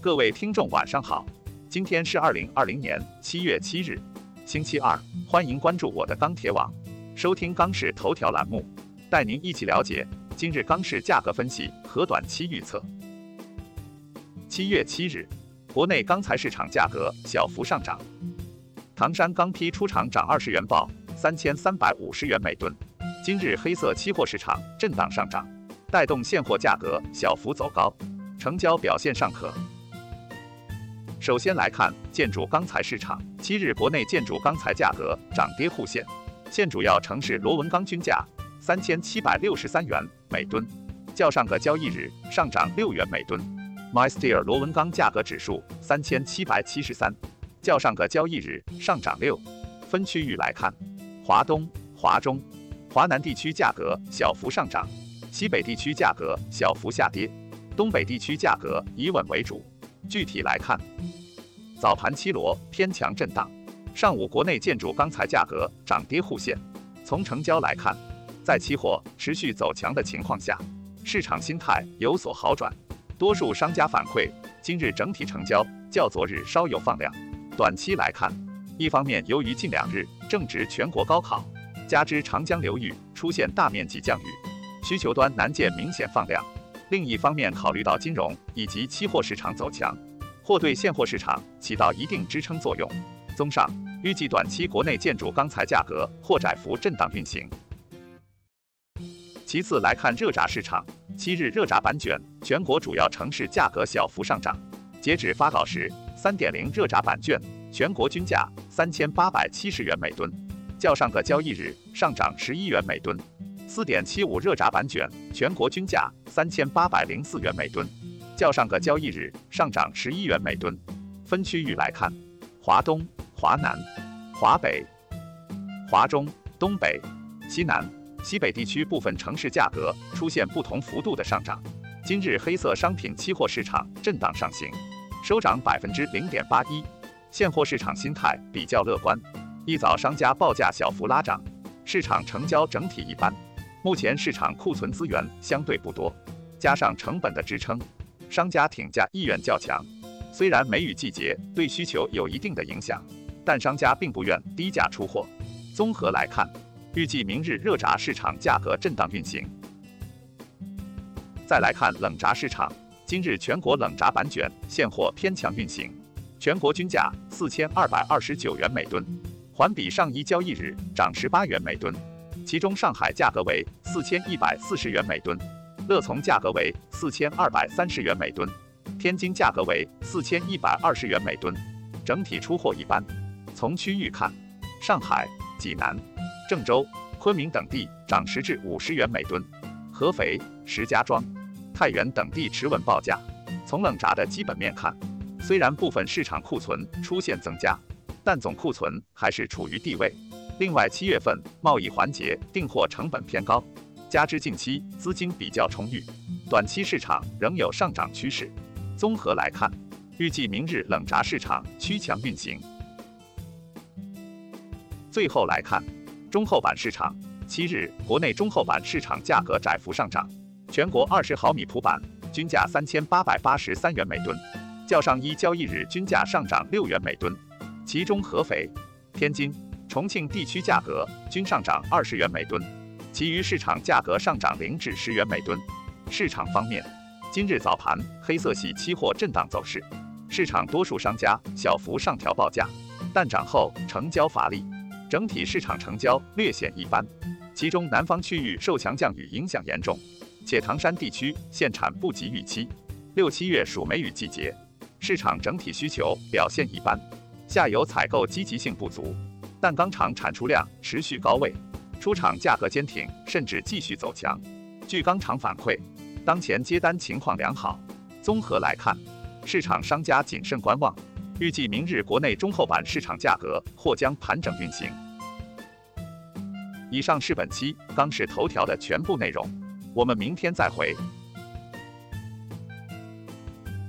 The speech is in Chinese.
各位听众晚上好，今天是二零二零年七月七日，星期二，欢迎关注我的钢铁网，收听钢市头条栏目，带您一起了解今日钢市价格分析和短期预测。七月七日，国内钢材市场价格小幅上涨，唐山钢坯出厂涨二十元，报三千三百五十元每吨。今日黑色期货市场震荡上涨，带动现货价格小幅走高，成交表现尚可。首先来看建筑钢材市场，七日国内建筑钢材价格涨跌互现，现主要城市螺纹钢均价三千七百六十三元每吨，较上个交易日上涨六元每吨。MySteel 螺纹钢价格指数三千七百七十三，较上个交易日上涨六。分区域来看，华东、华中、华南地区价格小幅上涨，西北地区价格小幅下跌，东北地区价格以稳为主。具体来看，早盘期螺偏强震荡，上午国内建筑钢材价格涨跌互现。从成交来看，在期货持续走强的情况下，市场心态有所好转。多数商家反馈，今日整体成交较昨日稍有放量。短期来看，一方面由于近两日正值全国高考，加之长江流域出现大面积降雨，需求端难见明显放量。另一方面，考虑到金融以及期货市场走强，或对现货市场起到一定支撑作用。综上，预计短期国内建筑钢材价格或窄幅震荡运行。其次来看热轧市场，七日热轧板卷全国主要城市价格小幅上涨。截止发稿时，三点零热轧板卷全国均价三千八百七十元每吨，较上个交易日上涨十一元每吨。四点七五热轧板卷全国均价三千八百零四元每吨，较上个交易日上涨十一元每吨。分区域来看，华东、华南、华北、华中、东北、西南、西北地区部分城市价格出现不同幅度的上涨。今日黑色商品期货市场震荡上行，收涨百分之零点八一。现货市场心态比较乐观，一早商家报价小幅拉涨，市场成交整体一般。目前市场库存资源相对不多，加上成本的支撑，商家挺价意愿较强。虽然梅雨季节对需求有一定的影响，但商家并不愿低价出货。综合来看，预计明日热轧市场价格震荡运行。再来看冷轧市场，今日全国冷轧板卷现货偏强运行，全国均价四千二百二十九元每吨，环比上一交易日涨十八元每吨。其中，上海价格为四千一百四十元每吨，乐从价格为四千二百三十元每吨，天津价格为四千一百二十元每吨。整体出货一般。从区域看，上海、济南、郑州、昆明等地涨十至五十元每吨，合肥、石家庄、太原等地持稳报价。从冷轧的基本面看，虽然部分市场库存出现增加，但总库存还是处于低位。另外，七月份贸易环节订货成本偏高，加之近期资金比较充裕，短期市场仍有上涨趋势。综合来看，预计明日冷轧市场趋强运行。最后来看中厚板市场，七日国内中厚板市场价格窄幅上涨，全国二十毫米普板均价三千八百八十三元每吨，较上一交易日均价上涨六元每吨，其中合肥、天津。重庆地区价格均上涨二十元每吨，其余市场价格上涨零至十元每吨。市场方面，今日早盘黑色系期货震荡走势，市场多数商家小幅上调报价，但涨后成交乏力，整体市场成交略显一般。其中南方区域受强降雨影响严重，且唐山地区限产不及预期，六七月属梅雨季节，市场整体需求表现一般，下游采购积极性不足。但钢厂产出量持续高位，出厂价格坚挺，甚至继续走强。据钢厂反馈，当前接单情况良好。综合来看，市场商家谨慎观望，预计明日国内中厚板市场价格或将盘整运行。以上是本期钢市头条的全部内容，我们明天再会。